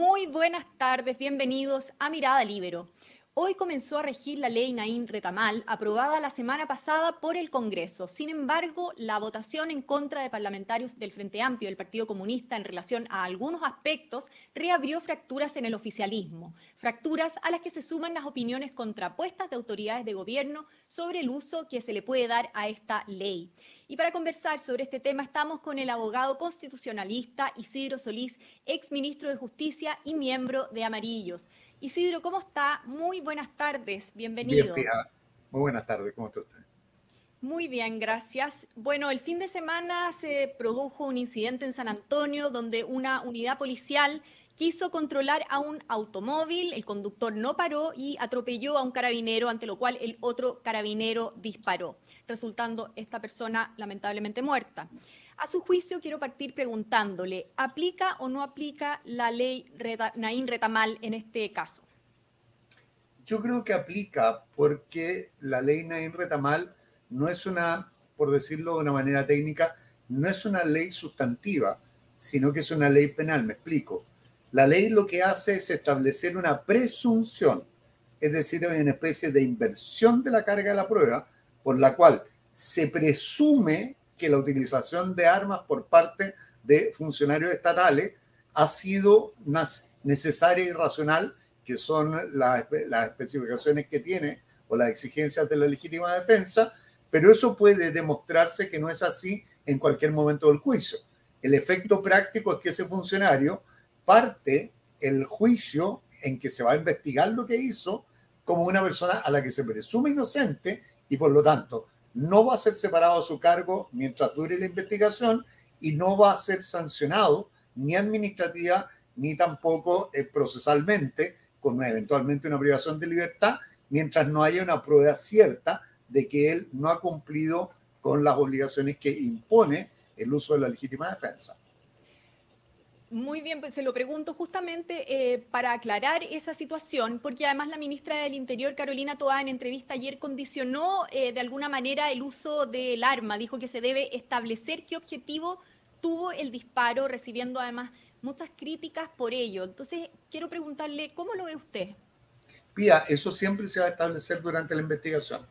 Muy buenas tardes, bienvenidos a Mirada Libero. Hoy comenzó a regir la ley Naín Retamal, aprobada la semana pasada por el Congreso. Sin embargo, la votación en contra de parlamentarios del Frente Amplio del Partido Comunista en relación a algunos aspectos reabrió fracturas en el oficialismo, fracturas a las que se suman las opiniones contrapuestas de autoridades de gobierno sobre el uso que se le puede dar a esta ley. Y para conversar sobre este tema estamos con el abogado constitucionalista Isidro Solís, ex ministro de Justicia y miembro de Amarillos. Isidro, ¿cómo está? Muy buenas tardes, bienvenido. Bien, Muy buenas tardes, ¿cómo está usted? Muy bien, gracias. Bueno, el fin de semana se produjo un incidente en San Antonio donde una unidad policial quiso controlar a un automóvil, el conductor no paró y atropelló a un carabinero, ante lo cual el otro carabinero disparó resultando esta persona lamentablemente muerta. A su juicio, quiero partir preguntándole, ¿aplica o no aplica la ley Naín Retamal en este caso? Yo creo que aplica porque la ley Naín Retamal no es una, por decirlo de una manera técnica, no es una ley sustantiva, sino que es una ley penal, me explico. La ley lo que hace es establecer una presunción, es decir, una especie de inversión de la carga de la prueba, por la cual se presume que la utilización de armas por parte de funcionarios estatales ha sido necesaria y racional, que son las, especificaciones que tiene o las exigencias de la legítima defensa, pero eso puede demostrarse que no es así en cualquier momento del juicio. El efecto práctico es que ese funcionario parte el juicio en que se va a investigar lo que hizo como una persona a la que se presume inocente y por lo tanto no va a ser separado de su cargo mientras dure la investigación y no va a ser sancionado ni administrativa ni tampoco eh, procesalmente con eventualmente una privación de libertad mientras no haya una prueba cierta de que él no ha cumplido con las obligaciones que impone el uso de la legítima defensa. Muy bien, pues se lo pregunto justamente eh, para aclarar esa situación, porque además la ministra del Interior, Carolina Toá, en entrevista ayer condicionó eh, de alguna manera el uso del arma. Dijo que se debe establecer qué objetivo tuvo el disparo, recibiendo además muchas críticas por ello. Entonces, quiero preguntarle, ¿cómo lo ve usted? Pía, eso siempre se va a establecer durante la investigación.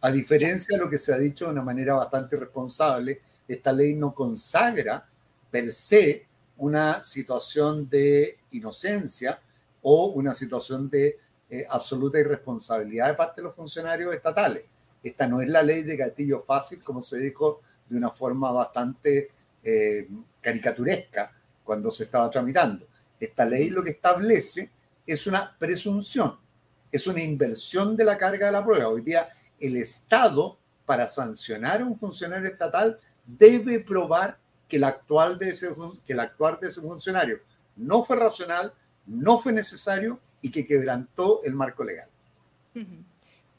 A diferencia de lo que se ha dicho de una manera bastante responsable, esta ley no consagra per se una situación de inocencia o una situación de eh, absoluta irresponsabilidad de parte de los funcionarios estatales. Esta no es la ley de gatillo fácil, como se dijo de una forma bastante eh, caricaturesca cuando se estaba tramitando. Esta ley lo que establece es una presunción, es una inversión de la carga de la prueba. Hoy día el Estado, para sancionar a un funcionario estatal, debe probar que el, actual de ese, que el actuar de ese funcionario no fue racional, no fue necesario y que quebrantó el marco legal.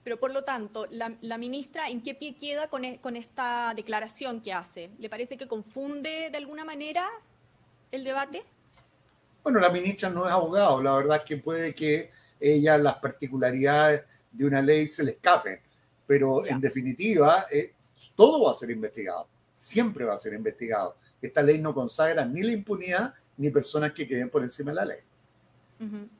Pero por lo tanto, la, ministra, ¿en qué pie queda con, e, con, esta declaración que hace? ¿Le parece que confunde de alguna manera el debate? Bueno, la ministra no es abogado, la verdad es que puede que ella las particularidades de una ley se le escapen, pero en definitiva eh, todo va a ser investigado siempre va a ser investigado. Esta ley no consagra ni la impunidad ni personas que queden por encima de la ley.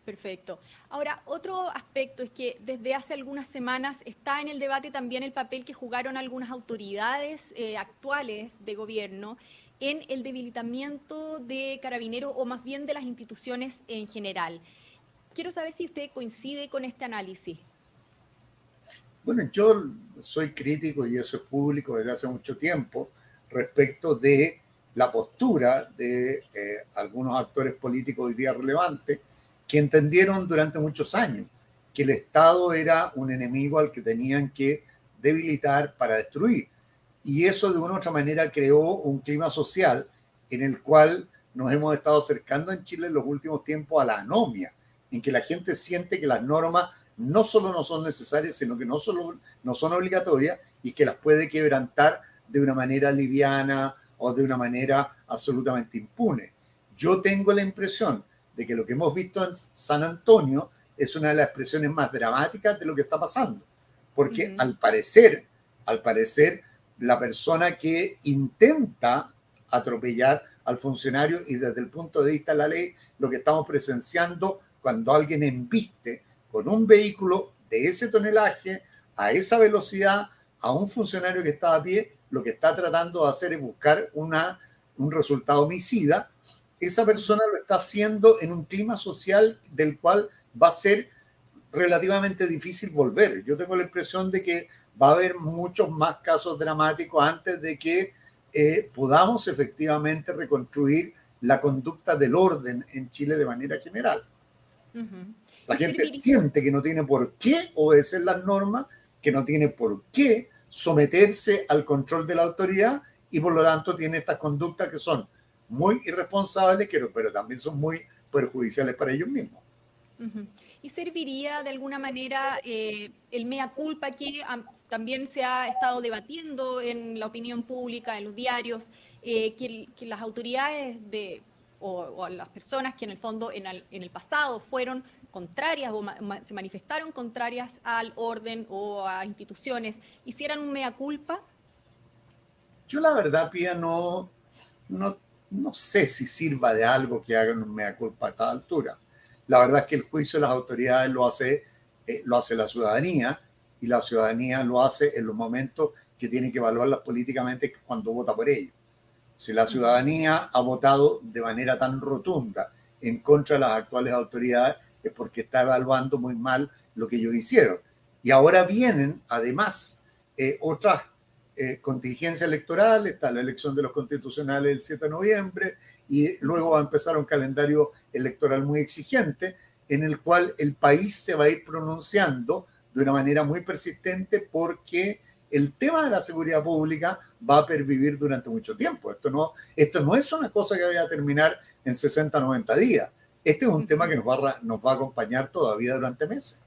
perfecto. Ahora, otro aspecto es que desde hace algunas semanas está en el debate también el papel que jugaron algunas autoridades eh, actuales de gobierno en el debilitamiento de carabineros o más bien de las instituciones en general. Quiero saber si usted coincide con este análisis. Bueno, yo soy crítico y eso es público desde hace mucho tiempo respecto de la postura de eh, algunos actores políticos hoy día relevantes que entendieron durante muchos años que el Estado era un enemigo al que tenían que debilitar para destruir. Y eso de una u otra manera creó un clima social en el cual nos hemos estado acercando en Chile en los últimos tiempos a la anomia, en que la gente siente que las normas no solo no son necesarias, sino que no solo no son obligatorias y que las puede quebrantar de una manera liviana o de una manera absolutamente impune. Yo tengo la impresión de que lo que hemos visto en San Antonio es una de las expresiones más dramáticas de lo que está pasando, porque al parecer, al parecer, la persona que intenta atropellar al funcionario y desde el punto de vista de la ley, lo que estamos presenciando cuando alguien embiste con un vehículo de ese tonelaje, a esa velocidad, a un funcionario que está a pie, lo que está tratando de hacer es buscar una, un resultado homicida. Esa persona lo está haciendo en un clima social del cual va a ser relativamente difícil volver. Yo tengo la impresión de que va a haber muchos más casos dramáticos antes de que eh, podamos efectivamente reconstruir la conducta del orden en Chile de manera general. La gente siente que no tiene por qué obedecer las normas, que no tiene por qué someterse al control de la autoridad y por lo tanto tiene estas conductas que son muy irresponsables, pero también son muy perjudiciales para ellos mismos. ¿Y serviría de alguna manera eh, el mea culpa que también se ha estado debatiendo en la opinión pública, en los diarios, eh, que, las autoridades de, o, las personas que en el fondo en el, pasado fueron contrarias o se manifestaron contrarias al orden o a instituciones, hicieran un mea culpa? Yo la verdad, Pía, no, no, no sé si sirva de algo que hagan un mea culpa a esta altura. La verdad es que el juicio de las autoridades lo hace, eh, lo hace la ciudadanía y la ciudadanía lo hace en los momentos que tiene que evaluarlas políticamente cuando vota por ello. Si la ciudadanía ha votado de manera tan rotunda en contra de las actuales autoridades, es porque está evaluando muy mal lo que ellos hicieron. Y ahora vienen, además, eh, otras eh, contingencias electorales, está la elección de los constitucionales el 7 de noviembre, y luego va a empezar un calendario electoral muy exigente en el cual el país se va a ir pronunciando de una manera muy persistente porque el tema de la seguridad pública va a pervivir durante mucho tiempo. Esto no, esto no es una cosa que vaya a terminar en 60, 90 días. Este es un tema que nos va a, nos va a acompañar todavía durante meses.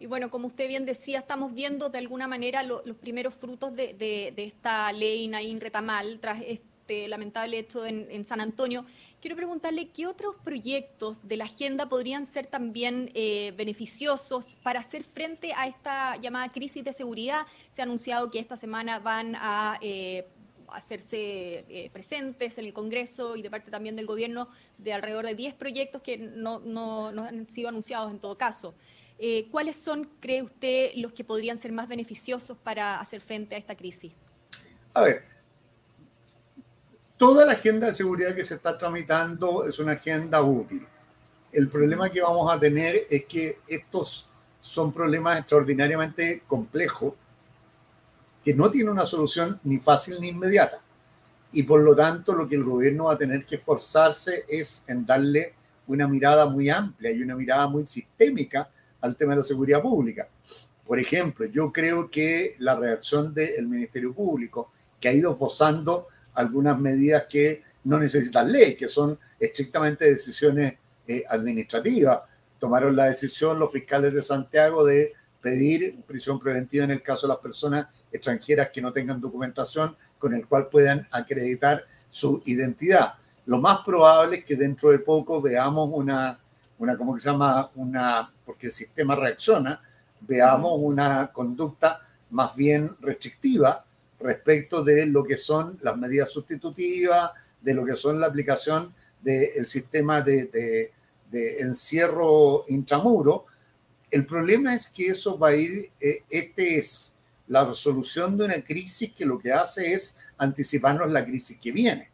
Y bueno, como usted bien decía, estamos viendo de alguna manera los primeros frutos de, de, de esta ley Naín Retamal tras este lamentable hecho en, San Antonio. Quiero preguntarle qué otros proyectos de la agenda podrían ser también eh, beneficiosos para hacer frente a esta llamada crisis de seguridad. Se ha anunciado que esta semana van a eh, hacerse eh, presentes en el Congreso y de parte también del gobierno de alrededor de 10 proyectos que no, no, no han sido anunciados en todo caso. ¿Cuáles son, cree usted, los que podrían ser más beneficiosos para hacer frente a esta crisis? A ver, toda la agenda de seguridad que se está tramitando es una agenda útil. El problema que vamos a tener es que estos son problemas extraordinariamente complejos que no tienen una solución ni fácil ni inmediata. Y por lo tanto, lo que el gobierno va a tener que esforzarse es en darle una mirada muy amplia y una mirada muy sistémica al tema de la seguridad pública. Por ejemplo, yo creo que la reacción del Ministerio Público, que ha ido esbozando algunas medidas que no necesitan ley, que son estrictamente decisiones eh, administrativas. Tomaron la decisión los fiscales de Santiago de pedir prisión preventiva en el caso de las personas extranjeras que no tengan documentación con el cual puedan acreditar su identidad. Lo más probable es que dentro de poco veamos una, una ¿cómo se llama? Una, porque el sistema reacciona, veamos una conducta más bien restrictiva respecto de lo que son las medidas sustitutivas, de lo que son la aplicación del sistema de, encierro intramuro. El problema es que eso va a ir, eh, este es la resolución de una crisis que lo que hace es anticiparnos la crisis que viene.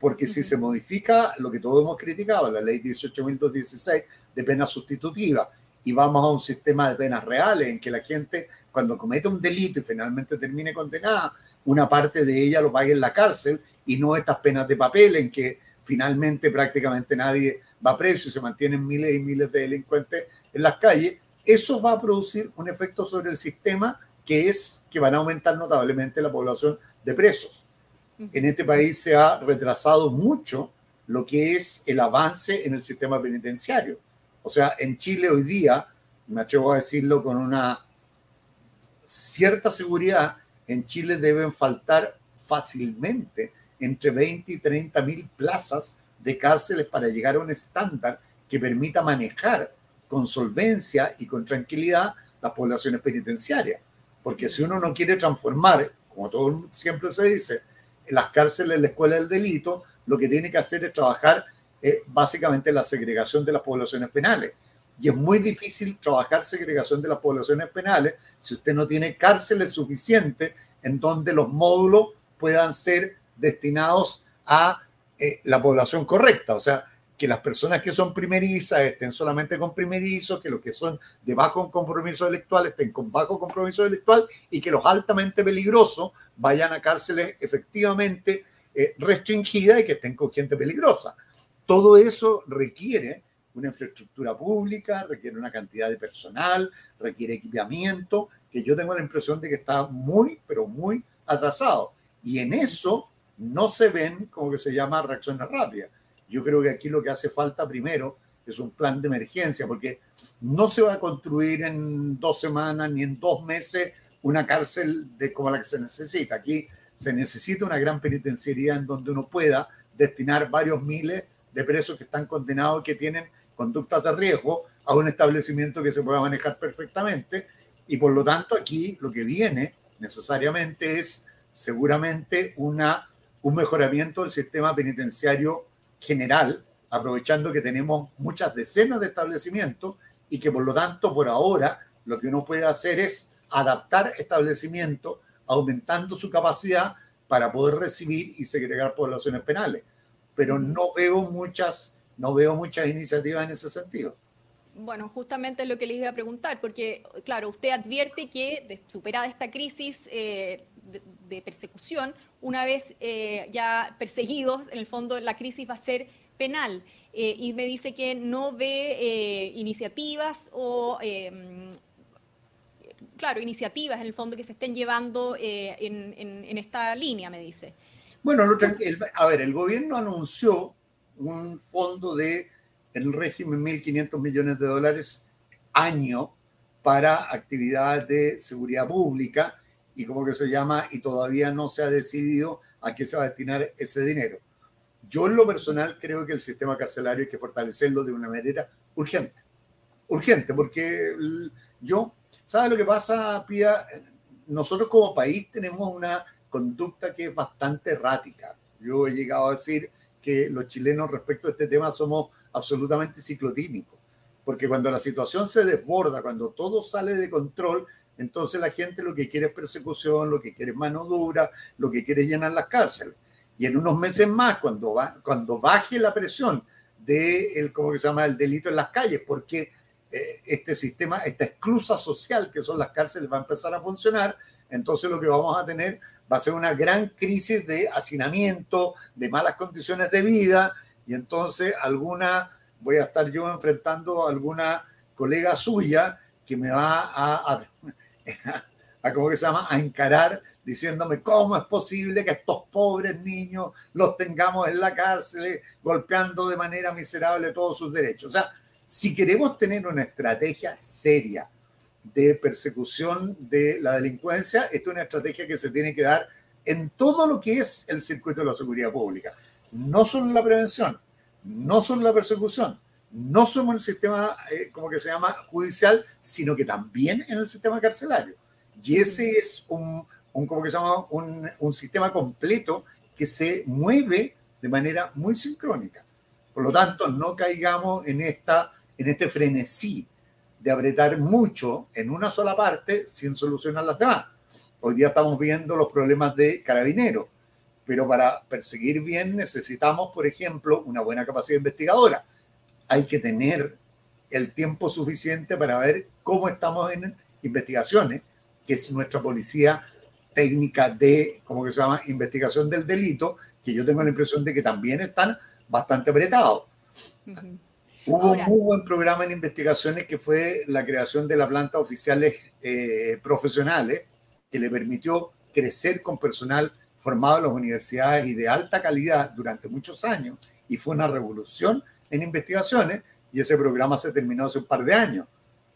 Porque si se modifica lo que todos hemos criticado, la ley 18.216 de pena sustitutiva, y vamos a un sistema de penas reales en que la gente cuando comete un delito y finalmente termine condenada, una parte de ella lo pague en la cárcel y no estas penas de papel en que finalmente prácticamente nadie va preso y se mantienen miles y miles de delincuentes en las calles, eso va a producir un efecto sobre el sistema que es que van a aumentar notablemente la población de presos. En este país se ha retrasado mucho lo que es el avance en el sistema penitenciario. O sea, en Chile hoy día, me atrevo a decirlo con una cierta seguridad, en Chile deben faltar fácilmente entre 20 y 30 mil plazas de cárceles para llegar a un estándar que permita manejar con solvencia y con tranquilidad las poblaciones penitenciarias. Porque si uno no quiere transformar, como todo siempre se dice, las cárceles, la escuela del delito, lo que tiene que hacer es trabajar eh, básicamente la segregación de las poblaciones penales. Y es muy difícil trabajar segregación de las poblaciones penales si usted no tiene cárceles suficientes en donde los módulos puedan ser destinados a eh, la población correcta. O sea, que las personas que son primerizas estén solamente con primerizos, que los que son de bajo compromiso electoral estén con bajo compromiso electoral y que los altamente peligrosos vayan a cárceles efectivamente eh, restringidas y que estén con gente peligrosa. Todo eso requiere una infraestructura pública, requiere una cantidad de personal, requiere equipamiento, que yo tengo la impresión de que está muy, pero muy atrasado. Y en eso no se ven, como que se llama, reacciones rápidas. Yo creo que aquí lo que hace falta primero es un plan de emergencia, porque no se va a construir en dos semanas ni en dos meses una cárcel de como la que se necesita. Aquí se necesita una gran penitenciaría en donde uno pueda destinar varios miles de presos que están condenados, que tienen conductas de riesgo, a un establecimiento que se pueda manejar perfectamente. Y por lo tanto, aquí lo que viene necesariamente es seguramente una, un mejoramiento del sistema penitenciario general, aprovechando que tenemos muchas decenas de establecimientos y que por lo tanto por ahora lo que uno puede hacer es adaptar establecimientos aumentando su capacidad para poder recibir y segregar poblaciones penales. Pero no veo muchas, no veo muchas iniciativas en ese sentido. Bueno, justamente lo que les iba a preguntar, porque claro, usted advierte que superada esta crisis eh, de, persecución, una vez eh, ya perseguidos, en el fondo la crisis va a ser penal. Eh, y me dice que no ve eh, iniciativas o, em, claro, iniciativas en el fondo que se estén llevando en, en, esta línea, me dice. Bueno, a ver, el gobierno anunció un fondo de, el régimen, 1.500 millones de dólares año para actividades de seguridad pública y como que se llama, y todavía no se ha decidido a qué se va a destinar ese dinero. Yo en lo personal creo que el sistema carcelario hay que fortalecerlo de una manera urgente. Urgente, porque yo, ¿sabe lo que pasa, Pía? Nosotros como país tenemos una conducta que es bastante errática. Yo he llegado a decir que los chilenos respecto a este tema somos absolutamente ciclotímicos, porque cuando la situación se desborda, cuando todo sale de control, entonces la gente lo que quiere es persecución, lo que quiere es mano dura, lo que quiere es llenar las cárceles. Y en unos meses más, cuando, va, cuando baje la presión del, ¿cómo que se llama?, el delito en las calles, porque eh, este sistema, esta exclusa social que son las cárceles va a empezar a funcionar, entonces lo que vamos a tener va a ser una gran crisis de hacinamiento, de malas condiciones de vida, y entonces alguna, voy a estar yo enfrentando a alguna colega suya que me va a cómo que se llama, a encarar diciéndome cómo es posible que estos pobres niños los tengamos en la cárcel golpeando de manera miserable todos sus derechos. O sea, si queremos tener una estrategia seria de persecución de la delincuencia, esta es una estrategia que se tiene que dar en todo lo que es el circuito de la seguridad pública. No solo la prevención, no solo la persecución, no somos el sistema, eh, como que se llama, judicial, sino que también en el sistema carcelario. Y ese es un, un como que se llama, un, un, sistema completo que se mueve de manera muy sincrónica. Por lo tanto, no caigamos en, esta, en este frenesí de apretar mucho en una sola parte sin solucionar las demás. Hoy día estamos viendo los problemas de carabineros, pero para perseguir bien necesitamos, por ejemplo, una buena capacidad investigadora hay que tener el tiempo suficiente para ver cómo estamos en investigaciones, que es nuestra policía técnica de, ¿cómo que se llama?, investigación del delito, que yo tengo la impresión de que también están bastante apretados. Hubo un muy buen programa en investigaciones que fue la creación de la planta oficiales eh, profesionales, que le permitió crecer con personal formado en las universidades y de alta calidad durante muchos años, y fue una revolución en investigaciones y ese programa se terminó hace un par de años.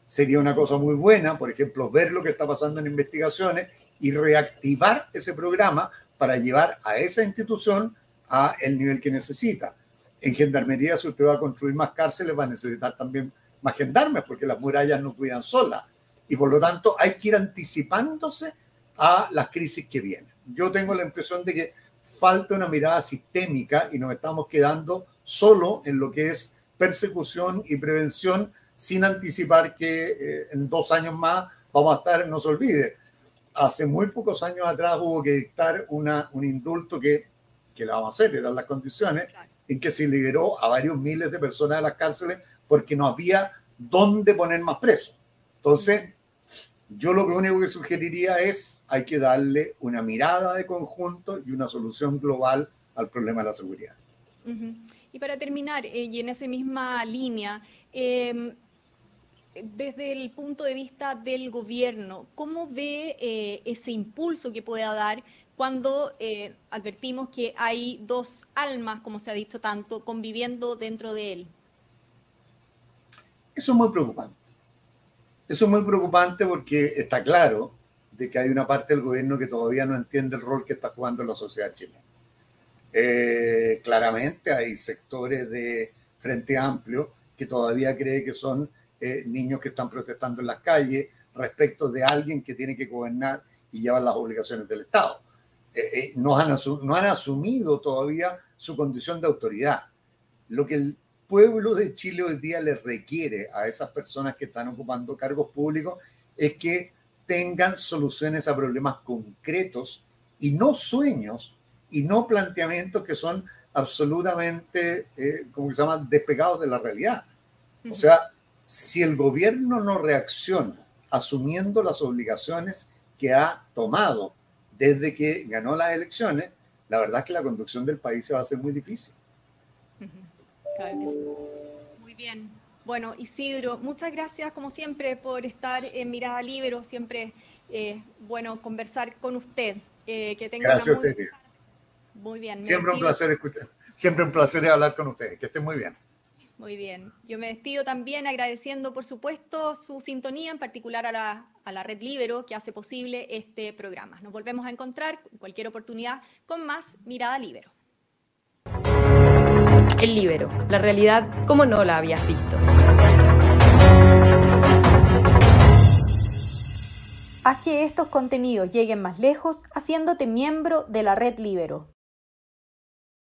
Sería una cosa muy buena, por ejemplo, ver lo que está pasando en investigaciones y reactivar ese programa para llevar a esa institución a el nivel que necesita. En gendarmería, si usted va a construir más cárceles, va a necesitar también más gendarmes, porque las murallas no cuidan solas. Y por lo tanto, hay que ir anticipándose a las crisis que vienen. Yo tengo la impresión de que falta una mirada sistémica y nos estamos quedando solo en lo que es persecución y prevención sin anticipar que eh, en dos años más vamos a estar, no se olvide, hace muy pocos años atrás hubo que dictar una, un indulto que, que la vamos a hacer, eran las condiciones, en que se liberó a varios miles de personas de las cárceles porque no había dónde poner más presos. Entonces, yo lo único que sugeriría es hay que darle una mirada de conjunto y una solución global al problema de la seguridad. Y para terminar, eh, y en esa misma línea, em, desde el punto de vista del gobierno, ¿cómo ve eh, ese impulso que pueda dar cuando eh, advertimos que hay dos almas, como se ha dicho tanto, conviviendo dentro de él? Eso es muy preocupante. Eso es muy preocupante porque está claro de que hay una parte del gobierno que todavía no entiende el rol que está jugando la sociedad chilena. Eh, claramente hay sectores de Frente Amplio que todavía cree que son eh, niños que están protestando en las calles respecto de alguien que tiene que gobernar y llevar las obligaciones del Estado. Eh, no, han no han asumido todavía su condición de autoridad. Lo que el pueblo de Chile hoy día le requiere a esas personas que están ocupando cargos públicos es que tengan soluciones a problemas concretos y no sueños y no planteamientos que son absolutamente, eh, como se llama, despegados de la realidad. O sea, si el gobierno no reacciona asumiendo las obligaciones que ha tomado desde que ganó las elecciones, la verdad es que la conducción del país se va a hacer muy difícil. Muy bien. Bueno, Isidro, muchas gracias como siempre por estar en Mirada Libero. Siempre eh, bueno conversar con usted. Eh, que tenga gracias a usted. Muy bien. Siempre un placer escuchar. Siempre un placer hablar con ustedes. Que estén muy bien. Muy bien. Yo me despido también agradeciendo, por supuesto, su sintonía, en particular a la, a la Red Libero, que hace posible este programa. Nos volvemos a encontrar en cualquier oportunidad con más Mirada Libero. El Libero, la realidad como no la habías visto. Haz que estos contenidos lleguen más lejos haciéndote miembro de la red Libero.